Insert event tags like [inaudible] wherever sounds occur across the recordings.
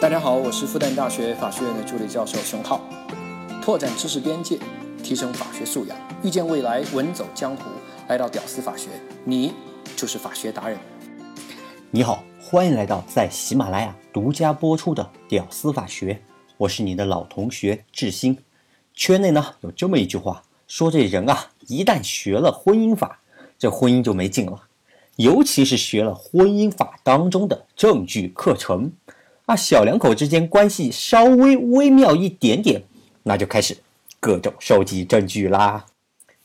大家好，我是复旦大学法学院的助理教授熊浩，拓展知识边界，提升法学素养，遇见未来，稳走江湖。来到屌丝法学，你就是法学达人。你好，欢迎来到在喜马拉雅独家播出的《屌丝法学》，我是你的老同学志新。圈内呢有这么一句话，说这人啊，一旦学了婚姻法，这婚姻就没劲了。尤其是学了婚姻法当中的证据课程，啊，小两口之间关系稍微微妙一点点，那就开始各种收集证据啦。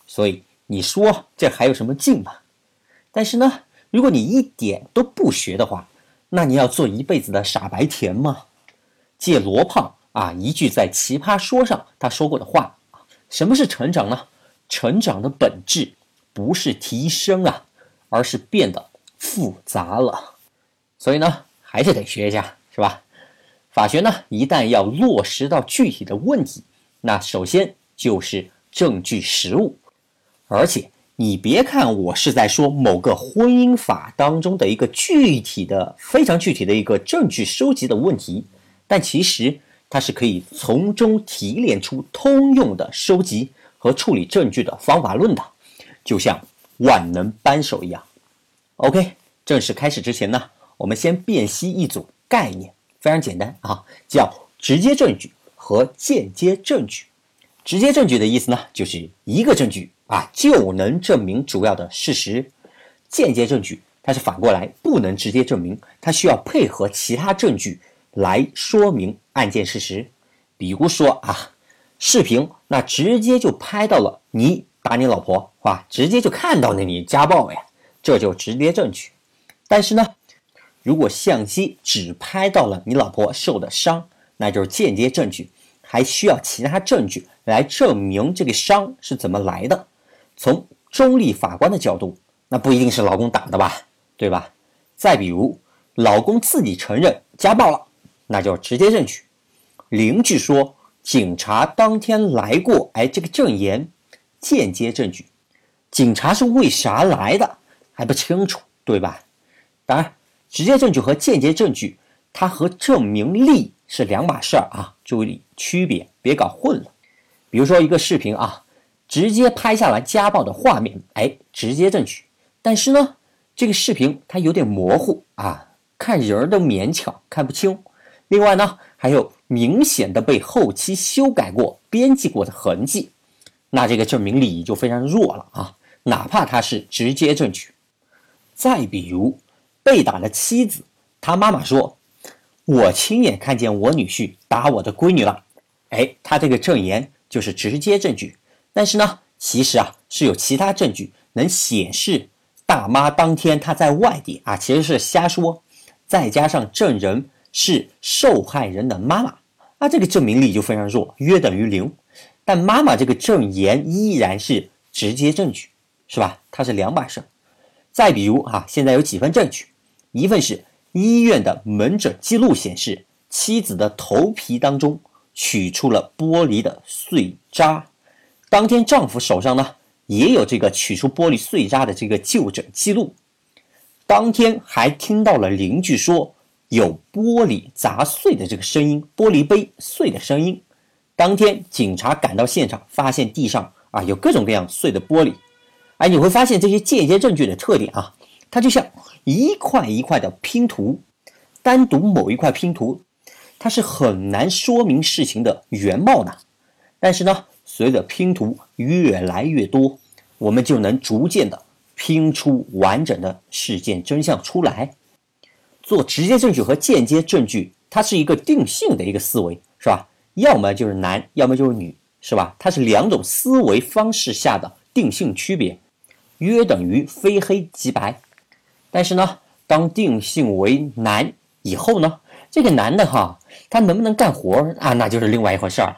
所以。你说这还有什么劲吗？但是呢，如果你一点都不学的话，那你要做一辈子的傻白甜吗？借罗胖啊一句在《奇葩说》上他说过的话什么是成长呢？成长的本质不是提升啊，而是变得复杂了。所以呢，还是得学一下，是吧？法学呢，一旦要落实到具体的问题，那首先就是证据实物。而且你别看我是在说某个婚姻法当中的一个具体的、非常具体的一个证据收集的问题，但其实它是可以从中提炼出通用的收集和处理证据的方法论的，就像万能扳手一样。OK，正式开始之前呢，我们先辨析一组概念，非常简单啊，叫直接证据和间接证据。直接证据的意思呢，就是一个证据。啊，就能证明主要的事实。间接证据它是反过来，不能直接证明，它需要配合其他证据来说明案件事实。比如说啊，视频那直接就拍到了你打你老婆，是吧？直接就看到了你家暴呀，这就直接证据。但是呢，如果相机只拍到了你老婆受的伤，那就是间接证据，还需要其他证据来证明这个伤是怎么来的。从中立法官的角度，那不一定是老公打的吧，对吧？再比如，老公自己承认家暴了，那叫直接证据；邻居说警察当天来过，哎，这个证言，间接证据。警察是为啥来的还不清楚，对吧？当然，直接证据和间接证据，它和证明力是两码事儿啊，注意区别，别搞混了。比如说一个视频啊。直接拍下来家暴的画面，哎，直接证据。但是呢，这个视频它有点模糊啊，看人都勉强看不清。另外呢，还有明显的被后期修改过、编辑过的痕迹，那这个证明力就非常弱了啊。哪怕它是直接证据。再比如，被打的妻子，她妈妈说：“我亲眼看见我女婿打我的闺女了。”哎，他这个证言就是直接证据。但是呢，其实啊是有其他证据能显示大妈当天她在外地啊，其实是瞎说。再加上证人是受害人的妈妈，啊，这个证明力就非常弱，约等于零。但妈妈这个证言依然是直接证据，是吧？它是两码事。再比如啊，现在有几份证据，一份是医院的门诊记录显示，妻子的头皮当中取出了玻璃的碎渣。当天丈夫手上呢也有这个取出玻璃碎渣的这个就诊记录，当天还听到了邻居说有玻璃砸碎的这个声音，玻璃杯碎的声音。当天警察赶到现场，发现地上啊有各种各样碎的玻璃。哎，你会发现这些间接证据的特点啊，它就像一块一块的拼图，单独某一块拼图，它是很难说明事情的原貌的。但是呢。随着拼图越来越多，我们就能逐渐的拼出完整的事件真相出来。做直接证据和间接证据，它是一个定性的一个思维，是吧？要么就是男，要么就是女，是吧？它是两种思维方式下的定性区别，约等于非黑即白。但是呢，当定性为男以后呢，这个男的哈，他能不能干活啊？那就是另外一回事儿了。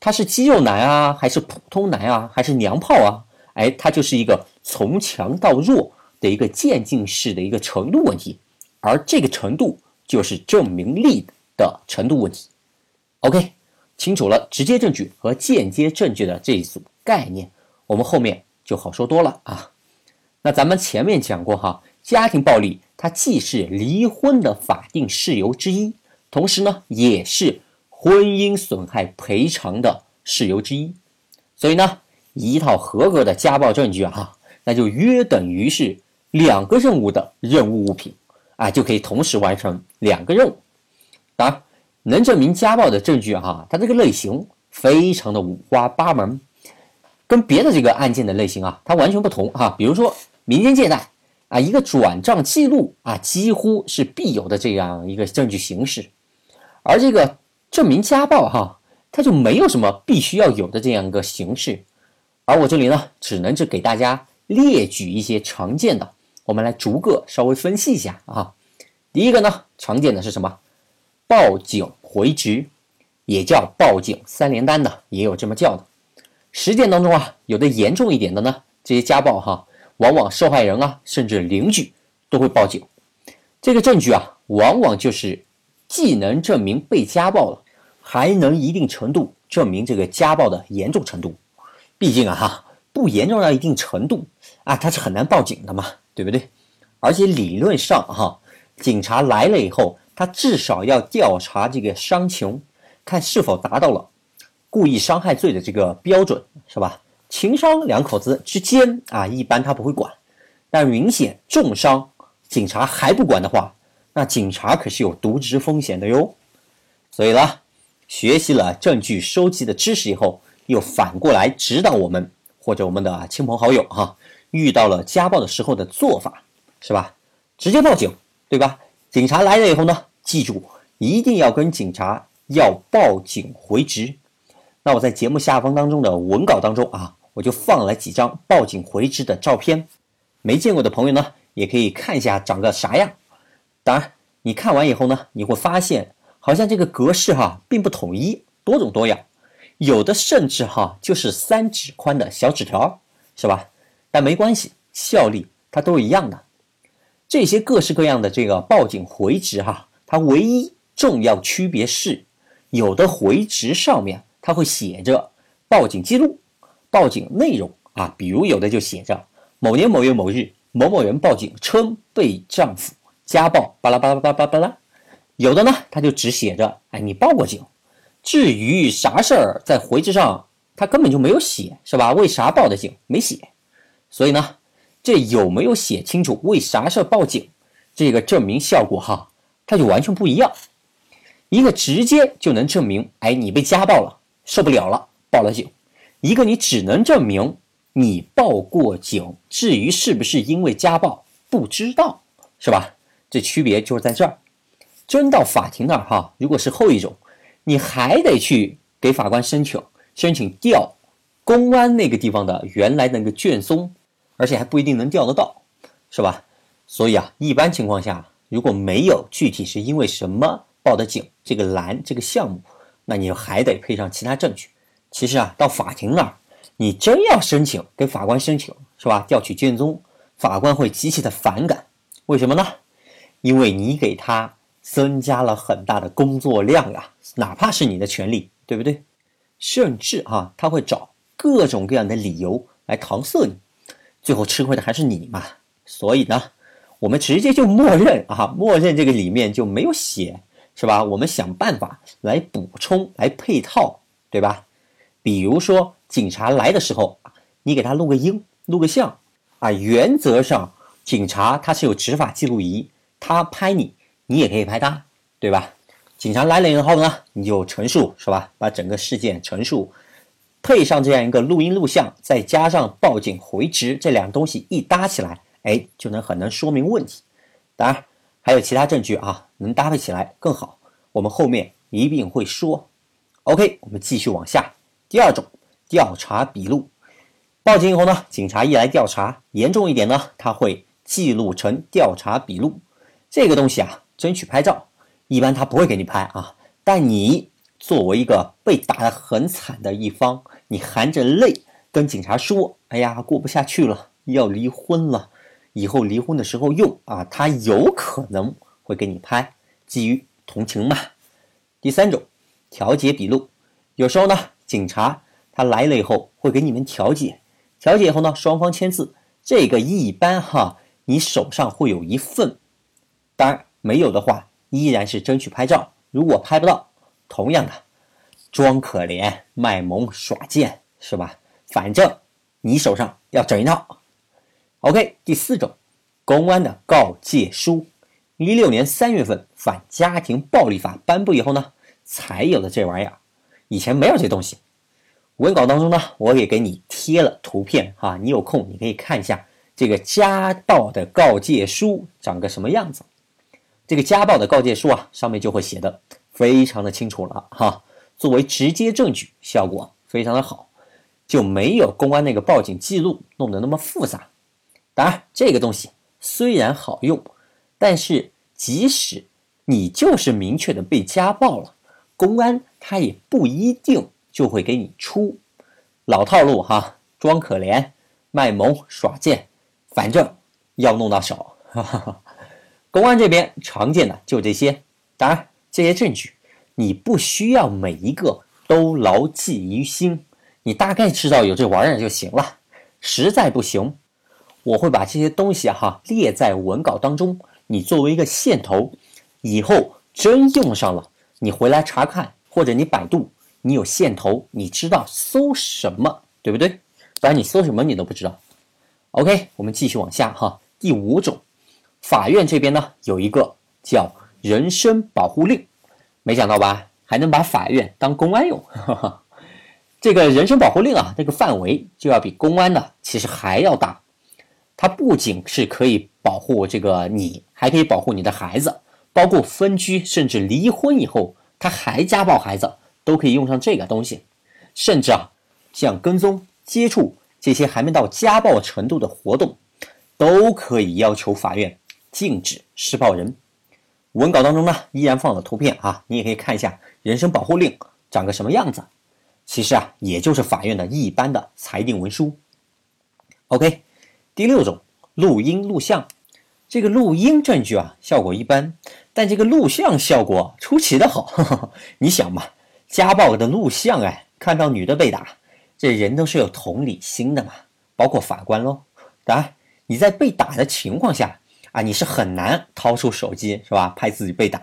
他是肌肉男啊，还是普通男啊，还是娘炮啊？哎，他就是一个从强到弱的一个渐进式的一个程度问题，而这个程度就是证明力的程度问题。OK，清楚了直接证据和间接证据的这一组概念，我们后面就好说多了啊。那咱们前面讲过哈，家庭暴力它既是离婚的法定事由之一。同时呢，也是婚姻损害赔偿的事由之一。所以呢，一套合格的家暴证据啊，那就约等于是两个任务的任务物品啊，就可以同时完成两个任务。当然，能证明家暴的证据哈，它这个类型非常的五花八门，跟别的这个案件的类型啊，它完全不同哈。比如说民间借贷啊，一个转账记录啊，几乎是必有的这样一个证据形式，而这个证明家暴哈。它就没有什么必须要有的这样一个形式，而我这里呢，只能是给大家列举一些常见的，我们来逐个稍微分析一下啊。第一个呢，常见的是什么？报警回执，也叫报警三连单的，也有这么叫的。实践当中啊，有的严重一点的呢，这些家暴哈，往往受害人啊，甚至邻居都会报警。这个证据啊，往往就是既能证明被家暴了。还能一定程度证明这个家暴的严重程度，毕竟啊哈，不严重到一定程度啊，他是很难报警的嘛，对不对？而且理论上哈，警察来了以后，他至少要调查这个伤情，看是否达到了故意伤害罪的这个标准，是吧？情伤两口子之间啊，一般他不会管，但明显重伤，警察还不管的话，那警察可是有渎职风险的哟。所以呢。学习了证据收集的知识以后，又反过来指导我们或者我们的亲朋好友哈，遇到了家暴的时候的做法，是吧？直接报警，对吧？警察来了以后呢，记住一定要跟警察要报警回执。那我在节目下方当中的文稿当中啊，我就放了几张报警回执的照片，没见过的朋友呢，也可以看一下长个啥样。当然，你看完以后呢，你会发现。好像这个格式哈并不统一，多种多样，有的甚至哈就是三指宽的小纸条，是吧？但没关系，效力它都一样的。这些各式各样的这个报警回执哈，它唯一重要区别是，有的回执上面它会写着报警记录、报警内容啊，比如有的就写着某年某月某日某某人报警称被丈夫家暴，巴拉巴拉巴拉巴拉巴拉。有的呢，他就只写着，哎，你报过警。至于啥事儿，在回执上他根本就没有写，是吧？为啥报的警？没写。所以呢，这有没有写清楚为啥事儿报警，这个证明效果哈，它就完全不一样。一个直接就能证明，哎，你被家暴了，受不了了，报了警；一个你只能证明你报过警，至于是不是因为家暴，不知道，是吧？这区别就是在这儿。真到法庭那儿哈，如果是后一种，你还得去给法官申请申请调公安那个地方的原来那个卷宗，而且还不一定能调得到，是吧？所以啊，一般情况下，如果没有具体是因为什么报的警这个栏这个项目，那你还得配上其他证据。其实啊，到法庭那儿，你真要申请跟法官申请，是吧？调取卷宗，法官会极其的反感。为什么呢？因为你给他。增加了很大的工作量呀，哪怕是你的权利，对不对？甚至啊，他会找各种各样的理由来搪塞你，最后吃亏的还是你嘛。所以呢，我们直接就默认啊，默认这个里面就没有写，是吧？我们想办法来补充、来配套，对吧？比如说警察来的时候，你给他录个音、录个像啊。原则上，警察他是有执法记录仪，他拍你。你也可以拍他，对吧？警察来了以后呢，你就陈述，是吧？把整个事件陈述，配上这样一个录音录像，再加上报警回执，这两个东西一搭起来，哎，就能很能说明问题。当然还有其他证据啊，能搭配起来更好。我们后面一定会说。OK，我们继续往下。第二种，调查笔录。报警以后呢，警察一来调查，严重一点呢，他会记录成调查笔录。这个东西啊。争取拍照，一般他不会给你拍啊。但你作为一个被打得很惨的一方，你含着泪跟警察说：“哎呀，过不下去了，要离婚了，以后离婚的时候用啊。”他有可能会给你拍，基于同情嘛。第三种，调解笔录，有时候呢，警察他来了以后会给你们调解，调解以后呢，双方签字，这个一般哈，你手上会有一份，当然。没有的话，依然是争取拍照，如果拍不到，同样的，装可怜、卖萌、耍贱，是吧？反正你手上要整一套。OK，第四种，公安的告诫书。一六年三月份《反家庭暴力法》颁布以后呢，才有的这玩意儿，以前没有这东西。文稿当中呢，我也给你贴了图片哈，你有空你可以看一下这个家暴的告诫书长个什么样子。这个家暴的告诫书啊，上面就会写的非常的清楚了哈，作为直接证据，效果非常的好，就没有公安那个报警记录弄得那么复杂。当然，这个东西虽然好用。但是，即使你就是明确的被家暴了，公安他也不一定就会给你出。老套路哈，装可怜、卖萌、耍贱，反正要弄到手。[laughs] 公安这边常见的就这些。当然，这些证据你不需要每一个都牢记于心，你大概知道有这玩意儿就行了。实在不行，我会把这些东西哈列在文稿当中。你作为一个线头，以后真用上了，你回来查看，或者你百度，你有线头，你知道搜什么，对不对？不然你搜什么你都不知道。OK，我们继续往下哈。第五种，法院这边呢有一个叫人身保护令，没想到吧？还能把法院当公安用。哈 [laughs] 哈这个人身保护令啊，这个范围就要比公安的其实还要大，它不仅是可以。保护这个你，还可以保护你的孩子，包括分居甚至离婚以后，他还家暴孩子，都可以用上这个东西。甚至啊，像跟踪、接触这些还没到家暴程度的活动，都可以要求法院禁止施暴人。文稿当中呢，依然放了图片啊，你也可以看一下人身保护令长个什么样子。其实啊，也就是法院的一般的裁定文书。OK，第六种。录音录像，这个录音证据啊，效果一般，但这个录像效果出奇的好。[laughs] 你想嘛，家暴的录像，哎，看到女的被打，这人都是有同理心的嘛，包括法官喽。当然，你在被打的情况下啊，你是很难掏出手机是吧，拍自己被打。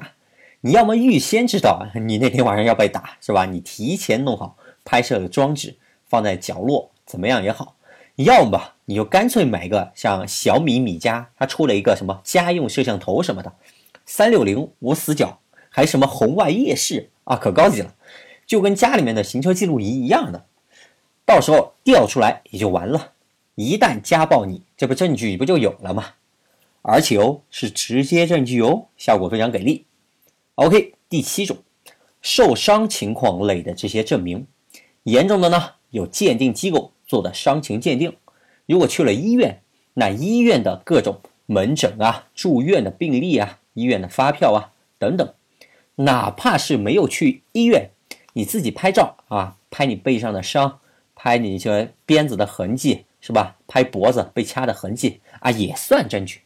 你要么预先知道你那天晚上要被打是吧，你提前弄好拍摄的装置放在角落，怎么样也好。要么你就干脆买个像小米米家，它出了一个什么家用摄像头什么的，三六零无死角，还什么红外夜视啊，可高级了，就跟家里面的行车记录仪一样的，到时候调出来也就完了。一旦家暴你，这不证据不就有了吗？而且哦，是直接证据哦，效果非常给力。OK，第七种，受伤情况类的这些证明，严重的呢，有鉴定机构。做的伤情鉴定，如果去了医院，那医院的各种门诊啊、住院的病历啊、医院的发票啊等等，哪怕是没有去医院，你自己拍照啊，拍你背上的伤，拍你这鞭子的痕迹，是吧？拍脖子被掐的痕迹啊，也算证据。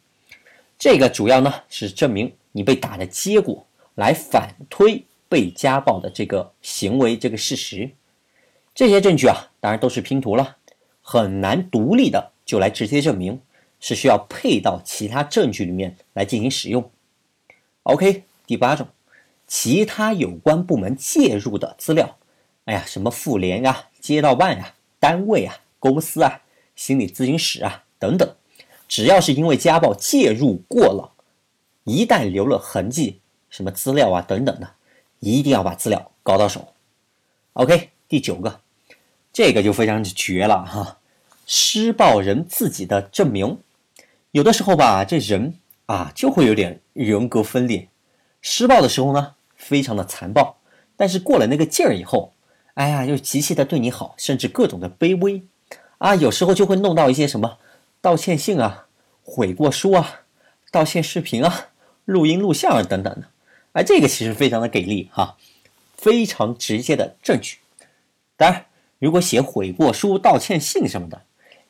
这个主要呢是证明你被打的结果，来反推被家暴的这个行为这个事实。这些证据啊，当然都是拼图了，很难独立的就来直接证明，是需要配到其他证据里面来进行使用。OK，第八种，其他有关部门介入的资料，哎呀，什么妇联啊、街道办啊、单位啊、公司啊、心理咨询室啊等等，只要是因为家暴介入过了，一旦留了痕迹，什么资料啊等等的，一定要把资料搞到手。OK，第九个。这个就非常绝了哈，施暴人自己的证明，有的时候吧，这人啊就会有点人格分裂。施暴的时候呢，非常的残暴，但是过了那个劲儿以后，哎呀，又极其的对你好，甚至各种的卑微啊，有时候就会弄到一些什么道歉信啊、悔过书啊、道歉视频啊、录音录像啊等等的，哎，这个其实非常的给力哈，非常直接的证据，当然。如果写悔过书、道歉信什么的，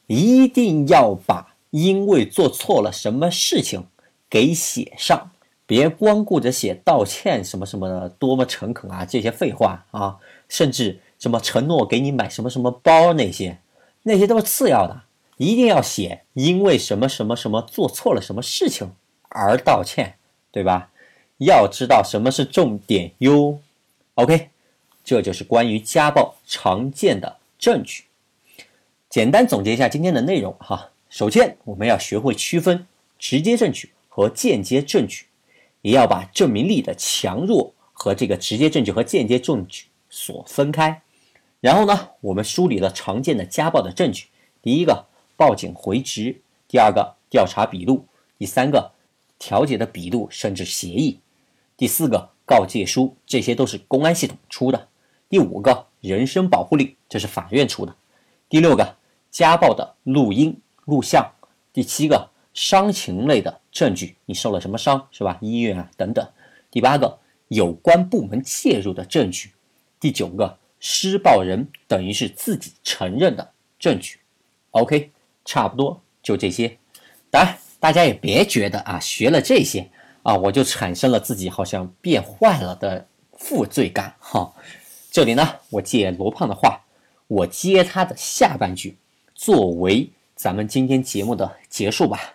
一定要把因为做错了什么事情给写上，别光顾着写道歉什么什么的，多么诚恳啊！这些废话啊，甚至什么承诺给你买什么什么包那些，那些都是次要的，一定要写因为什么什么什么做错了什么事情而道歉，对吧？要知道什么是重点哟。OK，这就是关于家暴常见的证据。简单总结一下今天的内容哈。首先，我们要学会区分直接证据和间接证据，也要把证明力的强弱和这个直接证据和间接证据所分开。然后呢，我们梳理了常见的家暴的证据：第一个，报警回执；第二个，调查笔录；第三个，调解的笔录甚至协议；第四个，告诫书，这些都是公安系统出的；第五个，人身保护令，这是法院出的；第六个，家暴的录音。录像，第七个伤情类的证据，你受了什么伤是吧？医院啊等等。第八个有关部门介入的证据。第九个施暴人等于是自己承认的证据。OK，差不多就这些。当然，大家也别觉得啊，学了这些啊，我就产生了自己好像变坏了的负罪感哈。这里呢，我借罗胖的话，我接他的下半句作为。咱们今天节目的结束吧。